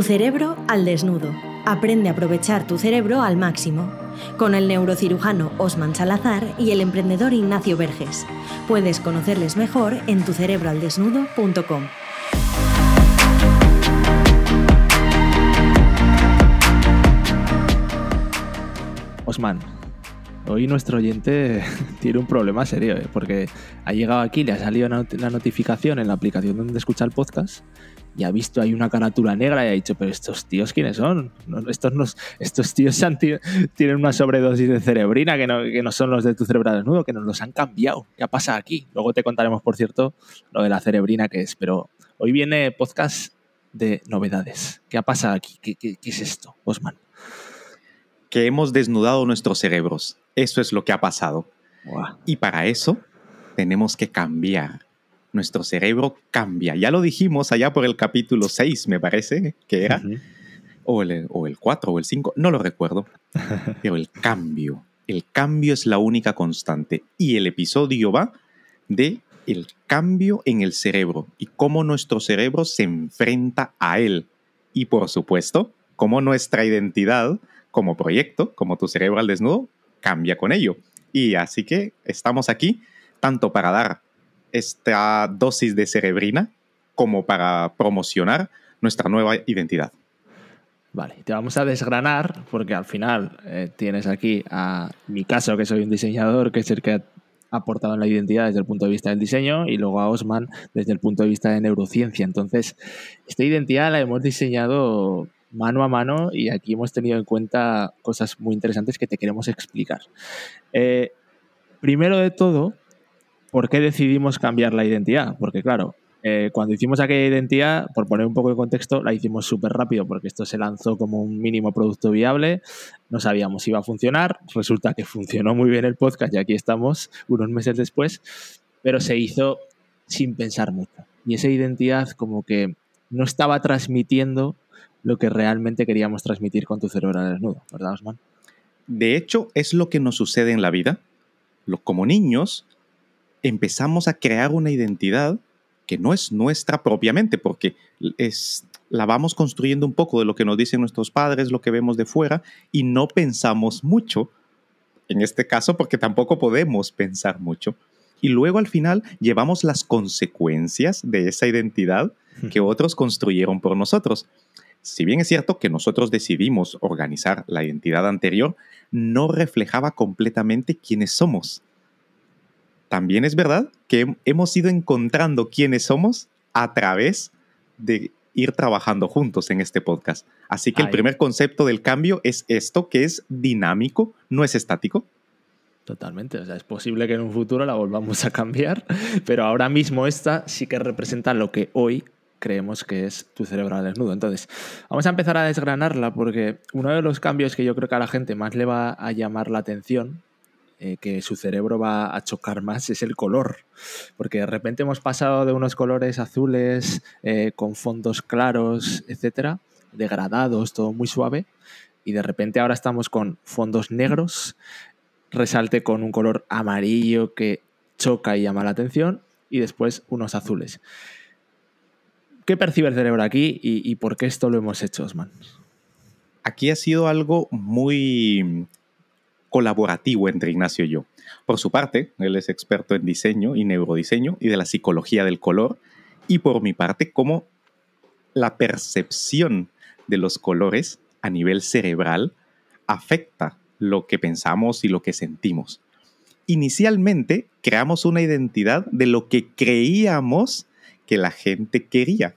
Tu cerebro al desnudo. Aprende a aprovechar tu cerebro al máximo. Con el neurocirujano Osman Salazar y el emprendedor Ignacio Verges. Puedes conocerles mejor en tucerebroaldesnudo.com. Osman, hoy nuestro oyente tiene un problema serio, ¿eh? porque ha llegado aquí, le ha salido la notificación en la aplicación donde escucha el podcast y ha visto ahí una carátula negra y ha dicho, pero estos tíos quiénes son? estos, estos tíos tienen una sobredosis de cerebrina que no, que no son los de tu cerebro desnudo, que nos los han cambiado. ¿Qué pasa aquí? Luego te contaremos, por cierto, lo de la cerebrina que es, pero hoy viene podcast de novedades. ¿Qué ha pasado aquí? ¿Qué, qué, qué es esto, Osman? Que hemos desnudado nuestros cerebros. Eso es lo que ha pasado. Y para eso tenemos que cambiar nuestro cerebro cambia. Ya lo dijimos allá por el capítulo 6, me parece que era, o, el, o el 4 o el 5, no lo recuerdo, pero el cambio, el cambio es la única constante. Y el episodio va de el cambio en el cerebro y cómo nuestro cerebro se enfrenta a él. Y por supuesto, cómo nuestra identidad como proyecto, como tu cerebro al desnudo, cambia con ello. Y así que estamos aquí tanto para dar esta dosis de cerebrina como para promocionar nuestra nueva identidad. Vale, te vamos a desgranar porque al final eh, tienes aquí a mi caso, que soy un diseñador, que es el que ha aportado en la identidad desde el punto de vista del diseño, y luego a Osman desde el punto de vista de neurociencia. Entonces, esta identidad la hemos diseñado mano a mano y aquí hemos tenido en cuenta cosas muy interesantes que te queremos explicar. Eh, primero de todo, ¿por qué decidimos cambiar la identidad? Porque claro, eh, cuando hicimos aquella identidad, por poner un poco de contexto, la hicimos súper rápido porque esto se lanzó como un mínimo producto viable, no sabíamos si iba a funcionar, resulta que funcionó muy bien el podcast y aquí estamos unos meses después, pero se hizo sin pensar mucho. Y esa identidad como que no estaba transmitiendo lo que realmente queríamos transmitir con tu cerebro desnudo, ¿verdad, Osman? De hecho, es lo que nos sucede en la vida. Como niños, empezamos a crear una identidad que no es nuestra propiamente, porque es, la vamos construyendo un poco de lo que nos dicen nuestros padres, lo que vemos de fuera, y no pensamos mucho, en este caso, porque tampoco podemos pensar mucho. Y luego al final llevamos las consecuencias de esa identidad que otros construyeron por nosotros. Si bien es cierto que nosotros decidimos organizar la identidad anterior, no reflejaba completamente quiénes somos también es verdad que hemos ido encontrando quiénes somos a través de ir trabajando juntos en este podcast. Así que el primer concepto del cambio es esto, que es dinámico, no es estático. Totalmente, o sea, es posible que en un futuro la volvamos a cambiar, pero ahora mismo esta sí que representa lo que hoy creemos que es tu cerebro al desnudo. Entonces, vamos a empezar a desgranarla porque uno de los cambios que yo creo que a la gente más le va a llamar la atención eh, que su cerebro va a chocar más es el color. Porque de repente hemos pasado de unos colores azules eh, con fondos claros, etcétera, degradados, todo muy suave, y de repente ahora estamos con fondos negros, resalte con un color amarillo que choca y llama la atención, y después unos azules. ¿Qué percibe el cerebro aquí y, y por qué esto lo hemos hecho, Osman? Aquí ha sido algo muy colaborativo entre Ignacio y yo. Por su parte, él es experto en diseño y neurodiseño y de la psicología del color, y por mi parte, cómo la percepción de los colores a nivel cerebral afecta lo que pensamos y lo que sentimos. Inicialmente creamos una identidad de lo que creíamos que la gente quería.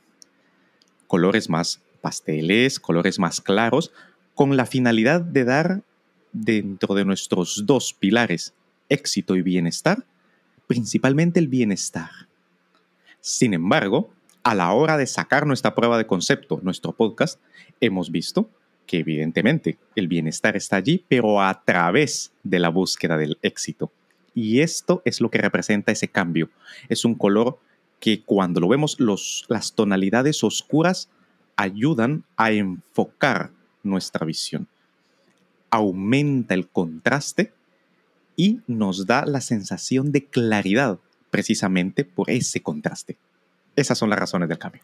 Colores más pasteles, colores más claros, con la finalidad de dar dentro de nuestros dos pilares, éxito y bienestar, principalmente el bienestar. Sin embargo, a la hora de sacar nuestra prueba de concepto, nuestro podcast, hemos visto que evidentemente el bienestar está allí, pero a través de la búsqueda del éxito. Y esto es lo que representa ese cambio. Es un color que cuando lo vemos, los, las tonalidades oscuras ayudan a enfocar nuestra visión aumenta el contraste y nos da la sensación de claridad precisamente por ese contraste. Esas son las razones del cambio.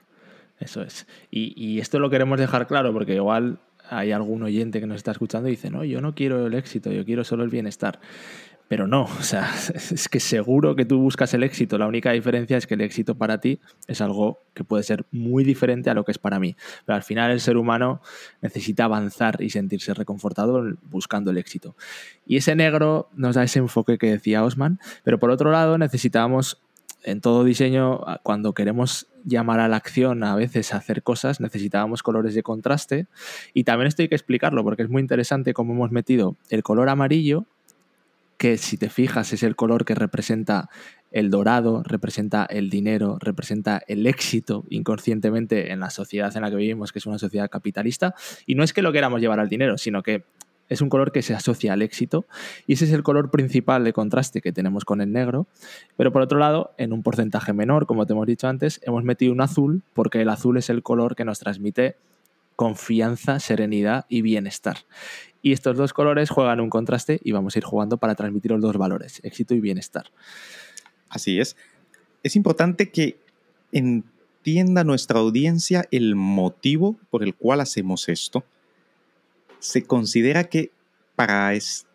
Eso es. Y, y esto lo queremos dejar claro porque igual hay algún oyente que nos está escuchando y dice, no, yo no quiero el éxito, yo quiero solo el bienestar. Pero no, o sea, es que seguro que tú buscas el éxito. La única diferencia es que el éxito para ti es algo que puede ser muy diferente a lo que es para mí. Pero al final el ser humano necesita avanzar y sentirse reconfortado buscando el éxito. Y ese negro nos da ese enfoque que decía Osman, pero por otro lado necesitamos en todo diseño, cuando queremos llamar a la acción, a veces a hacer cosas, necesitábamos colores de contraste. Y también esto hay que explicarlo porque es muy interesante cómo hemos metido el color amarillo que si te fijas es el color que representa el dorado, representa el dinero, representa el éxito inconscientemente en la sociedad en la que vivimos, que es una sociedad capitalista. Y no es que lo queramos llevar al dinero, sino que es un color que se asocia al éxito y ese es el color principal de contraste que tenemos con el negro. Pero por otro lado, en un porcentaje menor, como te hemos dicho antes, hemos metido un azul porque el azul es el color que nos transmite confianza, serenidad y bienestar. Y estos dos colores juegan un contraste y vamos a ir jugando para transmitir los dos valores, éxito y bienestar. Así es. Es importante que entienda nuestra audiencia el motivo por el cual hacemos esto. Se considera que para es,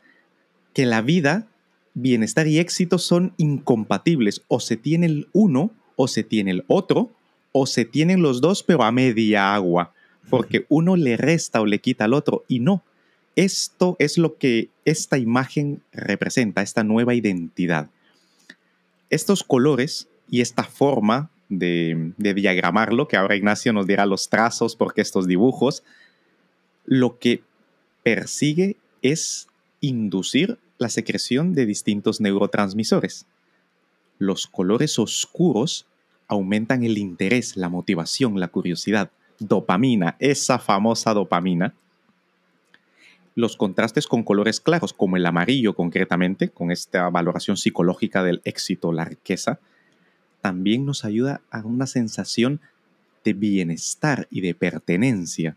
que la vida, bienestar y éxito son incompatibles. O se tiene el uno o se tiene el otro, o se tienen los dos pero a media agua, porque uno le resta o le quita al otro y no esto es lo que esta imagen representa, esta nueva identidad. Estos colores y esta forma de, diagramarlo, que ahora Ignacio nos dirá los trazos porque estos dibujos, lo que persigue es inducir la secreción de distintos neurotransmisores. Los colores oscuros aumentan el interés, la motivación, la curiosidad. Dopamina, esa famosa dopamina, los contrastes con colores claros, como el amarillo concretamente, con esta valoración psicológica del éxito, la riqueza, también nos ayuda a una sensación de bienestar y de pertenencia,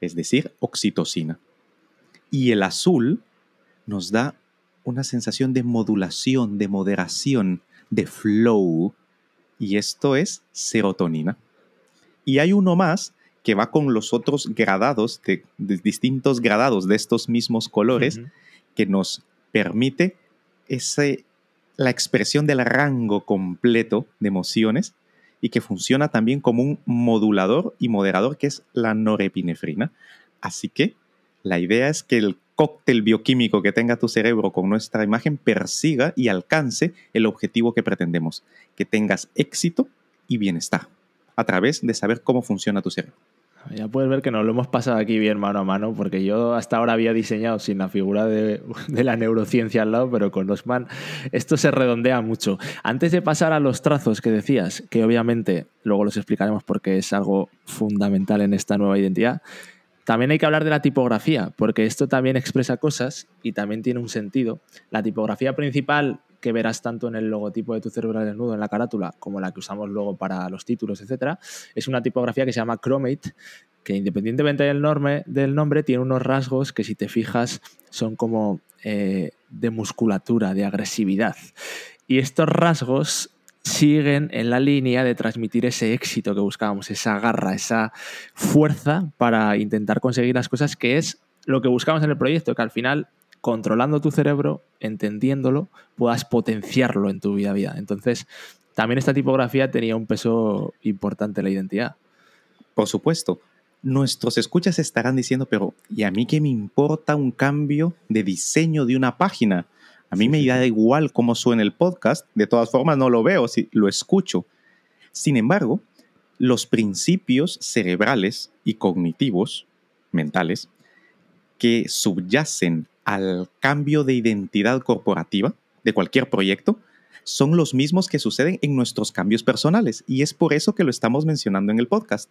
es decir, oxitocina. Y el azul nos da una sensación de modulación, de moderación, de flow, y esto es serotonina. Y hay uno más que va con los otros gradados, de, distintos gradados de estos mismos colores, que nos permite ese, la expresión del rango completo de emociones y que funciona también como un modulador y moderador que es la norepinefrina. Así que la idea es que el cóctel bioquímico que tenga tu cerebro con nuestra imagen persiga y alcance el objetivo que pretendemos, que tengas éxito y bienestar a través de saber cómo funciona tu cerebro. Ya puedes ver que nos lo hemos pasado aquí bien mano a mano, porque yo hasta ahora había diseñado sin la figura de, la neurociencia al lado, pero con Osman esto se redondea mucho. Antes de pasar a los trazos que decías, que obviamente luego los explicaremos porque es algo fundamental en esta nueva identidad, también hay que hablar de la tipografía, porque esto también expresa cosas y también tiene un sentido. La tipografía principal que verás tanto en el logotipo de tu cerebro desnudo, en la carátula, como la que usamos luego para los títulos, etcétera, es una tipografía que se llama Chromate, que independientemente del, del nombre, tiene unos rasgos que si te fijas son como eh, de musculatura, de agresividad. Y estos rasgos siguen en la línea de transmitir ese éxito que buscábamos, esa garra, esa fuerza para intentar conseguir las cosas, que es lo que buscamos en el proyecto, que al final controlando tu cerebro, entendiéndolo, puedas potenciarlo en tu vida a vida. Entonces, también esta tipografía tenía un peso importante en la identidad. Por supuesto. Nuestros escuchas estarán diciendo, pero ¿y a mí qué me importa un cambio de diseño de una página? A mí me da igual cómo suena el podcast, de todas formas no lo veo, si lo escucho. Sin embargo, los principios cerebrales y cognitivos, mentales, que subyacen al cambio de identidad corporativa de cualquier proyecto son los mismos que suceden en nuestros cambios personales y es por eso que lo estamos mencionando en el podcast.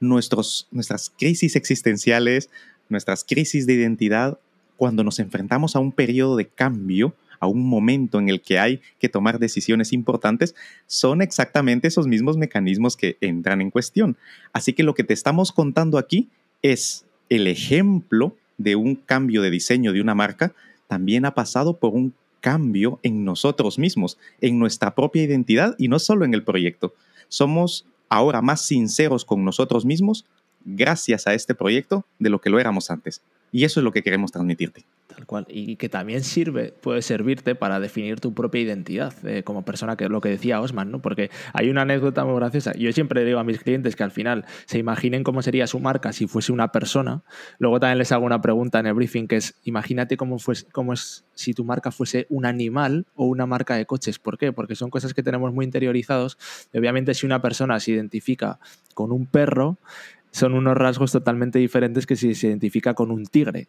Nuestros, nuestras crisis existenciales, nuestras crisis de identidad, cuando nos enfrentamos a un periodo de cambio, a un momento en el que hay que tomar decisiones importantes, son exactamente esos mismos mecanismos que entran en cuestión. Así que lo que te estamos contando aquí es el ejemplo de un cambio de diseño de una marca también ha pasado por un cambio en nosotros mismos, en nuestra propia identidad y no solo en el proyecto. Somos ahora más sinceros con nosotros mismos gracias a este proyecto de lo que lo éramos antes. Y eso es lo que queremos transmitirte. Tal cual. Y que también sirve, puede servirte para definir tu propia identidad eh, como persona, que es lo que decía Osman, ¿no? Porque hay una anécdota muy graciosa. Yo siempre digo a mis clientes que al final se imaginen cómo sería su marca si fuese una persona. Luego también les hago una pregunta en el briefing que es, imagínate cómo, fuese, cómo es si tu marca fuese un animal o una marca de coches. ¿Por qué? Porque son cosas que tenemos muy interiorizados. obviamente si una persona se identifica con un perro, son unos rasgos totalmente diferentes que si se identifica con un tigre.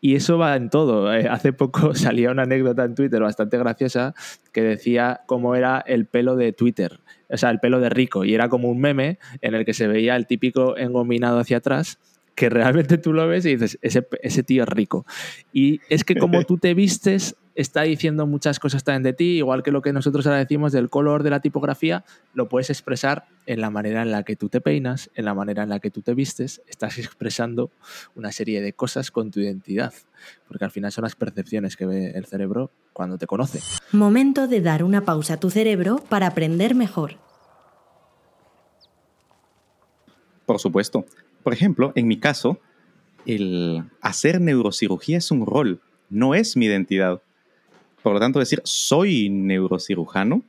Y eso va en todo. Eh, hace poco salía una anécdota en Twitter bastante graciosa que decía cómo era el pelo de Twitter, o sea, el pelo de Rico, y era como un meme en el que se veía el típico engominado hacia atrás que realmente tú lo ves y dices, ese, ese tío es rico. Y es que como tú te vistes, está diciendo muchas cosas también de ti, igual que lo que nosotros ahora decimos del color de la tipografía, lo puedes expresar en la manera en la que tú te peinas, en la manera en la que tú te vistes, estás expresando una serie de cosas con tu identidad, porque al final son las percepciones que ve el cerebro cuando te conoce. Momento de dar una pausa a tu cerebro para aprender mejor. Por supuesto. Por ejemplo, en mi caso, el hacer neurocirugía es un rol, no es mi identidad. Por lo tanto, decir soy neurocirujano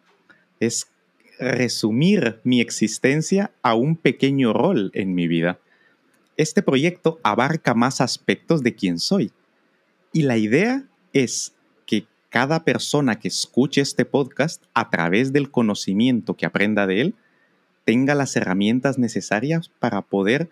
es resumir mi existencia a un pequeño rol en mi vida. Este proyecto abarca más aspectos de quién soy. Y la idea es que cada persona que escuche este podcast, a través del conocimiento que aprenda de él, tenga las herramientas necesarias para poder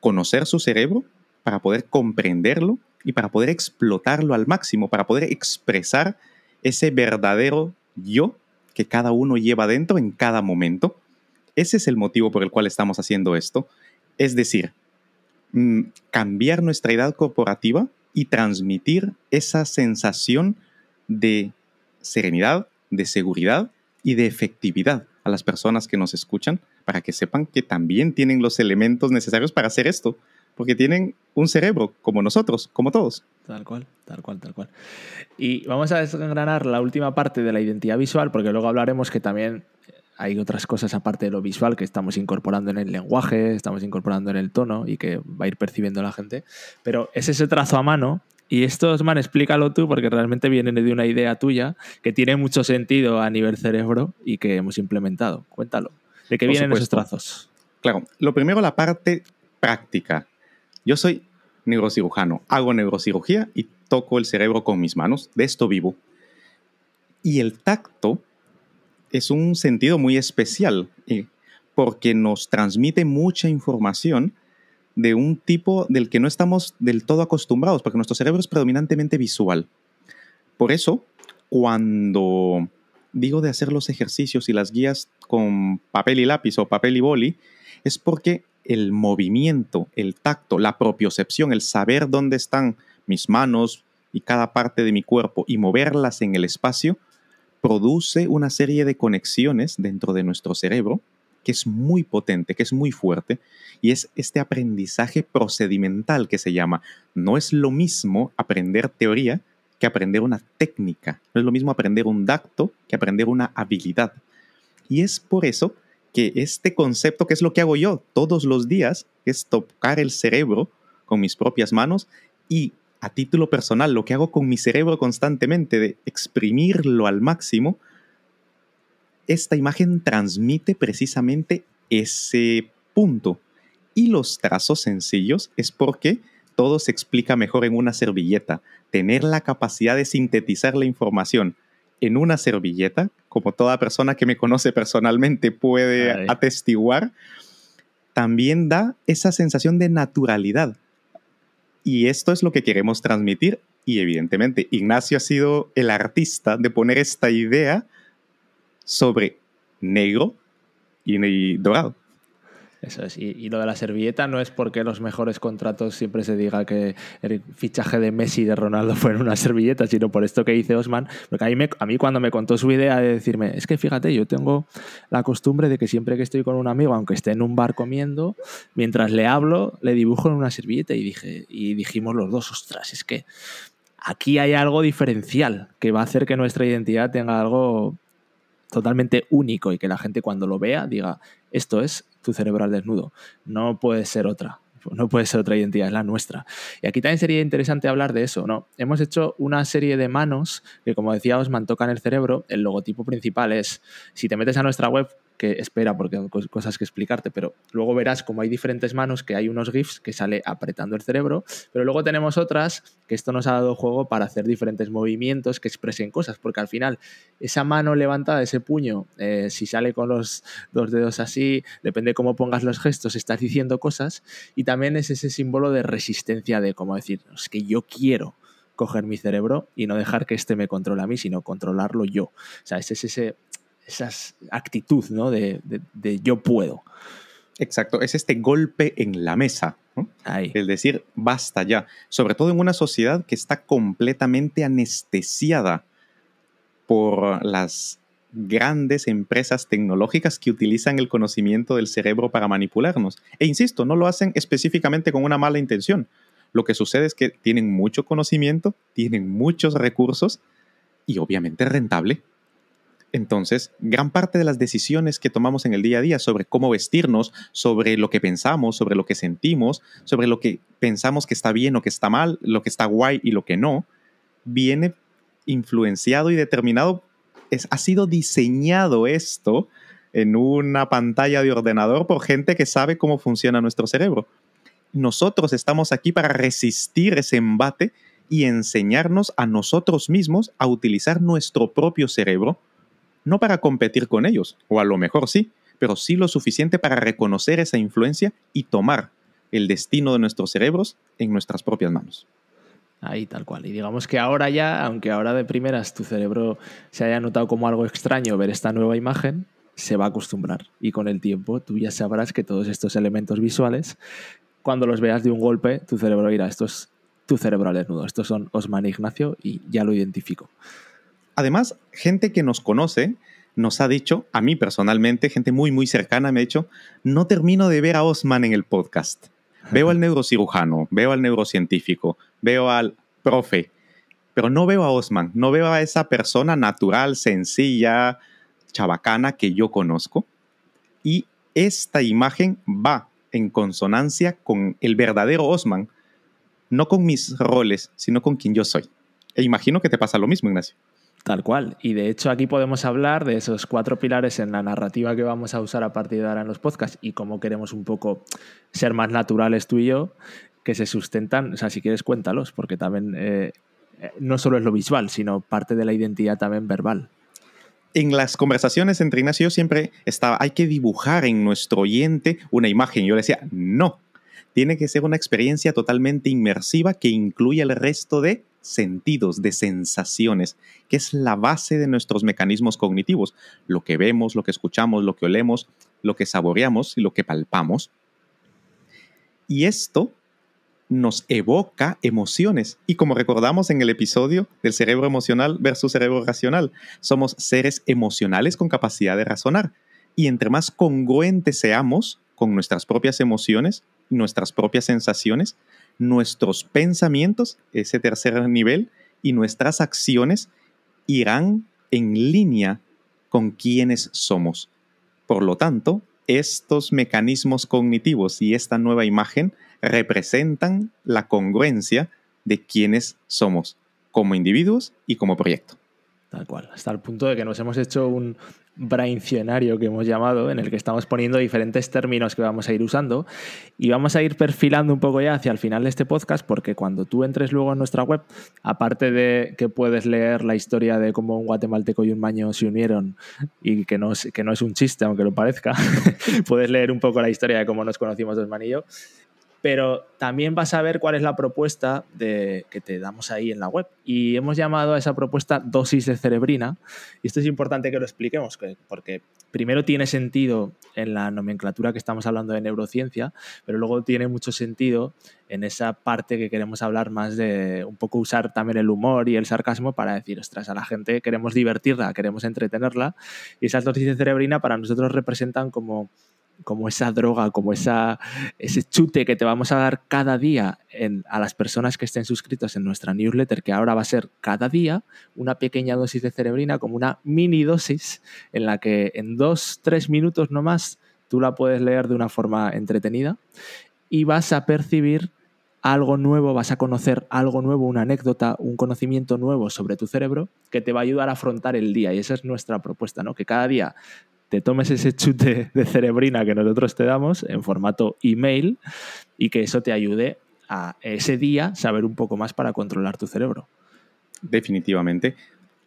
conocer su cerebro, para poder comprenderlo y para poder explotarlo al máximo, para poder expresar ese verdadero yo que cada uno lleva dentro en cada momento. Ese es el motivo por el cual estamos haciendo esto. Es decir, mm, cambiar nuestra edad corporativa y transmitir esa sensación de serenidad, de seguridad y de efectividad a las personas que nos escuchan para que sepan que también tienen los elementos necesarios para hacer esto, porque tienen un cerebro como nosotros, como todos. Tal cual, tal cual, tal cual. Y vamos a desgranar la última parte de la identidad visual, porque luego hablaremos que también hay otras cosas aparte de lo visual que estamos incorporando en el lenguaje, estamos incorporando en el tono y que va a ir percibiendo la gente. Pero es ese trazo a mano y esto, Osman, explícalo tú porque realmente viene de una idea tuya que tiene mucho sentido a nivel cerebro y que hemos implementado. Cuéntalo. ¿De qué vienen esos trazos? Claro, lo primero la parte práctica. Yo soy neurocirujano, hago neurocirugía y toco el cerebro con mis manos, de esto vivo. Y el tacto es un sentido muy especial eh, porque nos transmite mucha información de un tipo del que no estamos del todo acostumbrados, porque nuestro cerebro es predominantemente visual. Por eso, cuando digo de hacer los ejercicios y las guías con papel y lápiz o papel y boli, es porque el movimiento, el tacto, la propiocepción, el saber dónde están mis manos y cada parte de mi cuerpo y moverlas en el espacio, produce una serie de conexiones dentro de nuestro cerebro que es muy potente, que es muy fuerte, y es este aprendizaje procedimental que se llama. No es lo mismo aprender teoría que aprender una técnica. No es lo mismo aprender un dacto que aprender una habilidad. Y es por eso que este concepto, que es lo que hago yo todos los días, es tocar el cerebro con mis propias manos y a título personal, lo que hago con mi cerebro constantemente, de exprimirlo al máximo, esta imagen transmite precisamente ese punto. Y los trazos sencillos es porque todo se explica mejor en una servilleta. Tener la capacidad de sintetizar la información en una servilleta, como toda persona que me conoce personalmente puede atestiguar, también da esa sensación de naturalidad. Y esto es lo que queremos transmitir. Y evidentemente, Ignacio ha sido el artista de poner esta idea sobre negro y dorado. Eso es. Y, lo de la servilleta no es porque los mejores contratos siempre se diga que el fichaje de Messi y de Ronaldo fue en una servilleta, sino por esto que dice Osman. Porque a mí, a mí cuando me contó su idea de decirme, es que fíjate, yo tengo la costumbre de que siempre que estoy con un amigo, aunque esté en un bar comiendo, mientras le hablo, le dibujo en una servilleta y, dije, y dijimos los dos, ostras, es que aquí hay algo diferencial que va a hacer que nuestra identidad tenga algo totalmente único y que la gente cuando lo vea diga, esto es tu cerebro al desnudo, no puede ser otra no puede ser otra identidad, es la nuestra. Y aquí también sería interesante hablar de eso, ¿no? Hemos hecho una serie de manos que, como decía Osman, tocan el cerebro. El logotipo principal es, si te metes a nuestra web, que espera porque hay cosas que explicarte, pero luego verás como hay diferentes manos, que hay unos GIFs que sale apretando el cerebro, pero luego tenemos otras que esto nos ha dado juego para hacer diferentes movimientos que expresen cosas, porque al final esa mano levantada, ese puño, eh, si sale con los dos dedos así, depende cómo pongas los gestos, estás diciendo cosas y también es ese símbolo de resistencia de como decir, es que yo quiero coger mi cerebro y no dejar que este me controle a mí, sino controlarlo yo. O sea, es ese esa actitud ¿no? de, yo puedo. Exacto, es este golpe en la mesa. Es decir, basta ya. Sobre todo en una sociedad que está completamente anestesiada por las grandes empresas tecnológicas que utilizan el conocimiento del cerebro para manipularnos. E insisto, no lo hacen específicamente con una mala intención. Lo que sucede es que tienen mucho conocimiento, tienen muchos recursos y obviamente rentable. Entonces, gran parte de las decisiones que tomamos en el día a día sobre cómo vestirnos, sobre lo que pensamos, sobre lo que sentimos, sobre lo que pensamos que está bien o que está mal, lo que está guay y lo que no, viene influenciado y determinado, es, ha sido diseñado esto en una pantalla de ordenador por gente que sabe cómo funciona nuestro cerebro. Nosotros estamos aquí para resistir ese embate y enseñarnos a nosotros mismos a utilizar nuestro propio cerebro no para competir con ellos, o a lo mejor sí, pero sí lo suficiente para reconocer esa influencia y tomar el destino de nuestros cerebros en nuestras propias manos. Ahí tal cual. Y digamos que ahora ya, aunque ahora de primeras tu cerebro se haya notado como algo extraño ver esta nueva imagen, se va a acostumbrar. Y con el tiempo tú ya sabrás que todos estos elementos visuales, cuando los veas de un golpe, tu cerebro dirá, esto es tu cerebro al desnudo, estos son Osman Ignacio y ya lo identifico. Además, gente que nos conoce nos ha dicho, a mí personalmente, gente muy, muy cercana me ha dicho, no termino de ver a Osman en el podcast. Veo al neurocirujano, veo al neurocientífico, veo al profe, pero no veo a Osman, no veo a esa persona natural, sencilla, chabacana que yo conozco. Y esta imagen va en consonancia con el verdadero Osman, no con mis roles, sino con quien yo soy. E imagino que te pasa lo mismo, Ignacio. Tal cual. Y de hecho aquí podemos hablar de esos cuatro pilares en la narrativa que vamos a usar a partir de ahora en los podcasts y cómo queremos un poco ser más naturales tú y yo, que se sustentan, o sea, si quieres cuéntalos, porque también eh, no solo es lo visual, sino parte de la identidad también verbal. En las conversaciones entre Ignacio y yo siempre estaba, hay que dibujar en nuestro oyente una imagen. Yo le decía, no, tiene que ser una experiencia totalmente inmersiva que incluya el resto de sentidos, de sensaciones, que es la base de nuestros mecanismos cognitivos. Lo que vemos, lo que escuchamos, lo que olemos, lo que saboreamos y lo que palpamos. Y esto nos evoca emociones. Y como recordamos en el episodio del cerebro emocional versus cerebro racional, somos seres emocionales con capacidad de razonar. Y entre más congruentes seamos con nuestras propias emociones, nuestras propias sensaciones, nuestros pensamientos, ese tercer nivel, y nuestras acciones irán en línea con quienes somos. Por lo tanto, estos mecanismos cognitivos y esta nueva imagen representan la congruencia de quienes somos como individuos y como proyecto. Tal cual, hasta el punto de que nos hemos hecho un, braincionario que hemos llamado, en el que estamos poniendo diferentes términos que vamos a ir usando y vamos a ir perfilando un poco ya hacia el final de este podcast porque cuando tú entres luego en nuestra web, aparte de que puedes leer la historia de cómo un guatemalteco y un maño se unieron y que no es, que no es un chiste, aunque lo parezca, puedes leer un poco la historia de cómo nos conocimos dos manillo pero también vas a ver cuál es la propuesta de, que te damos ahí en la web. Y hemos llamado a esa propuesta dosis de cerebrina. Y esto es importante que lo expliquemos, porque primero tiene sentido en la nomenclatura que estamos hablando de neurociencia, pero luego tiene mucho sentido en esa parte que queremos hablar más de un poco usar también el humor y el sarcasmo para decir, ostras, a la gente queremos divertirla, queremos entretenerla. Y esas dosis de cerebrina para nosotros representan como como esa droga, como esa, ese chute que te vamos a dar cada día a las personas que estén suscritos en nuestra newsletter, que ahora va a ser cada día una pequeña dosis de cerebrina, como una mini dosis en la que en dos, tres minutos no más tú la puedes leer de una forma entretenida y vas a percibir algo nuevo, vas a conocer algo nuevo, una anécdota, un conocimiento nuevo sobre tu cerebro que te va a ayudar a afrontar el día. Y esa es nuestra propuesta, ¿no? Que cada día te tomes ese chute de cerebrina que nosotros te damos en formato email y que eso te ayude a ese día saber un poco más para controlar tu cerebro. Definitivamente.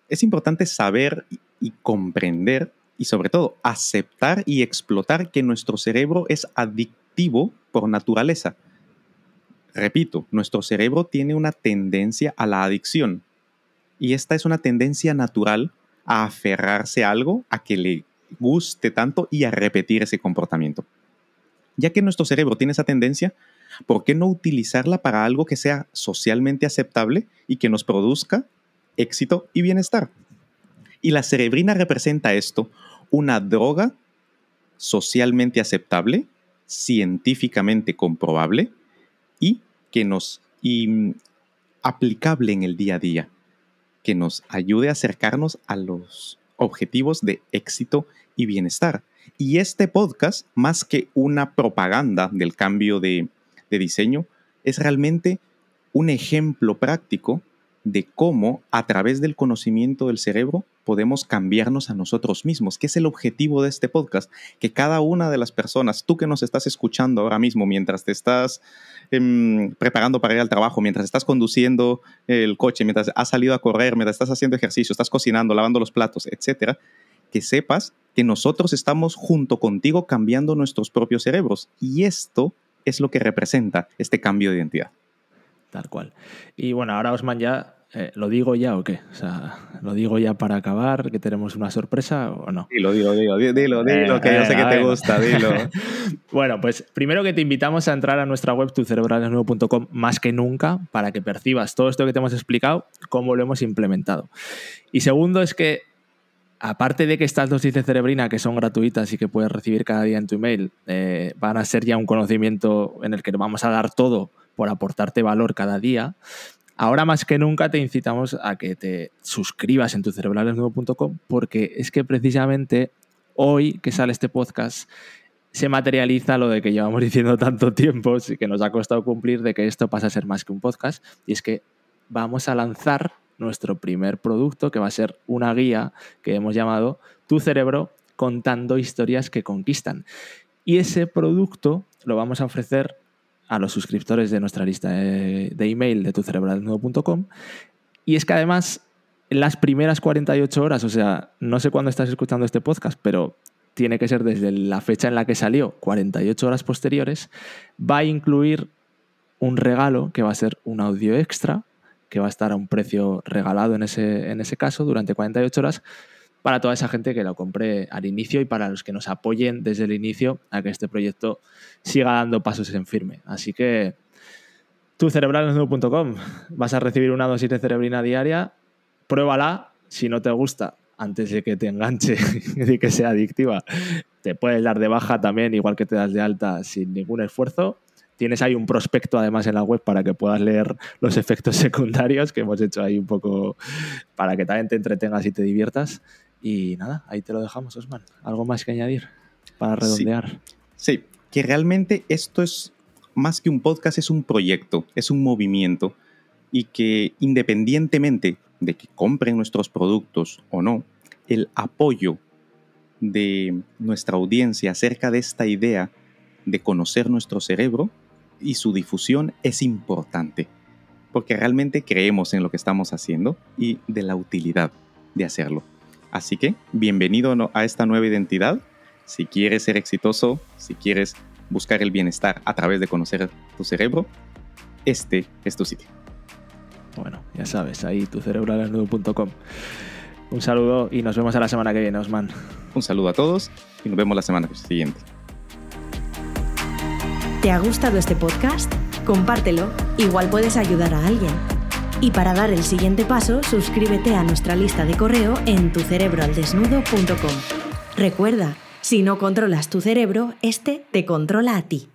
Es importante saber y comprender y sobre todo aceptar y explotar que nuestro cerebro es adictivo por naturaleza. Repito, nuestro cerebro tiene una tendencia a la adicción y esta es una tendencia natural a aferrarse a algo, a que le guste tanto y a repetir ese comportamiento. Ya que nuestro cerebro tiene esa tendencia, ¿por qué no utilizarla para algo que sea socialmente aceptable y que nos produzca éxito y bienestar? Y la cerebrina representa esto, una droga socialmente aceptable, científicamente comprobable y que nos y, aplicable en el día a día, que nos ayude a acercarnos a los objetivos de éxito y bienestar. Y este podcast, más que una propaganda del cambio de, diseño, es realmente un ejemplo práctico de cómo a través del conocimiento del cerebro podemos cambiarnos a nosotros mismos, que es el objetivo de este podcast, que cada una de las personas, tú que nos estás escuchando ahora mismo mientras te estás em, preparando para ir al trabajo, mientras estás conduciendo el coche, mientras has salido a correr, mientras estás haciendo ejercicio, estás cocinando, lavando los platos, etcétera, que sepas que nosotros estamos junto contigo cambiando nuestros propios cerebros. Y esto es lo que representa este cambio de identidad. Tal cual. Y bueno, ahora Osman ya eh, ¿Lo digo ya o qué? O sea, ¿lo digo ya para acabar, que tenemos una sorpresa o no? Dilo, dilo, dilo, dilo, dilo, eh, que yo sé que te gusta, dilo. bueno, pues primero que te invitamos a entrar a nuestra web tucerebralesnuevo.com más que nunca para que percibas todo esto que te hemos explicado, cómo lo hemos implementado. Y segundo es que aparte de que estas dosis de cerebrina, que son gratuitas y que puedes recibir cada día en tu email, eh, van a ser ya un conocimiento en el que vamos a dar todo por aportarte valor cada día, Ahora más que nunca te incitamos a que te suscribas en tu cerebralesnuevo.com porque es que precisamente hoy que sale este podcast se materializa lo de que llevamos diciendo tanto tiempo y que nos ha costado cumplir de que esto pasa a ser más que un podcast y es que vamos a lanzar nuestro primer producto que va a ser una guía que hemos llamado Tu cerebro contando historias que conquistan. Y ese producto lo vamos a ofrecer a los suscriptores de nuestra lista de, email de tucerebralnuevo.com. Y es que además, las primeras 48 horas, o sea, no sé cuándo estás escuchando este podcast, pero tiene que ser desde la fecha en la que salió, 48 horas posteriores, va a incluir un regalo que va a ser un audio extra, que va a estar a un precio regalado en ese, en ese caso durante 48 horas, para toda esa gente que lo compre al inicio y para los que nos apoyen desde el inicio a que este proyecto siga dando pasos en firme. Así que tu cerebralesnudo.com vas a recibir una dosis de cerebrina diaria, pruébala, si no te gusta, antes de que te enganche y que sea adictiva, te puedes dar de baja también, igual que te das de alta sin ningún esfuerzo. Tienes ahí un prospecto además en la web para que puedas leer los efectos secundarios que hemos hecho ahí un poco para que también te entretengas y te diviertas. Y nada, ahí te lo dejamos, Osman. ¿Algo más que añadir para redondear? Sí, que realmente esto es más que un podcast, es un proyecto, es un movimiento y que independientemente de que compren nuestros productos o no, el apoyo de nuestra audiencia acerca de esta idea de conocer nuestro cerebro y su difusión es importante, porque realmente creemos en lo que estamos haciendo y de la utilidad de hacerlo. Así que bienvenido a esta nueva identidad. Si quieres ser exitoso, si quieres buscar el bienestar a través de conocer tu cerebro, este es tu sitio. Bueno, ya sabes, ahí tu. Un saludo y nos vemos a la semana que viene, Osman. Un saludo a todos y nos vemos la semana siguiente. ¿Te ha gustado este podcast? Compártelo, igual puedes ayudar a alguien. Y para dar el siguiente paso, suscríbete a nuestra lista de correo en tucerebroaldesnudo.com. Recuerda, Si no controlas tu cerebro, este te controla a ti.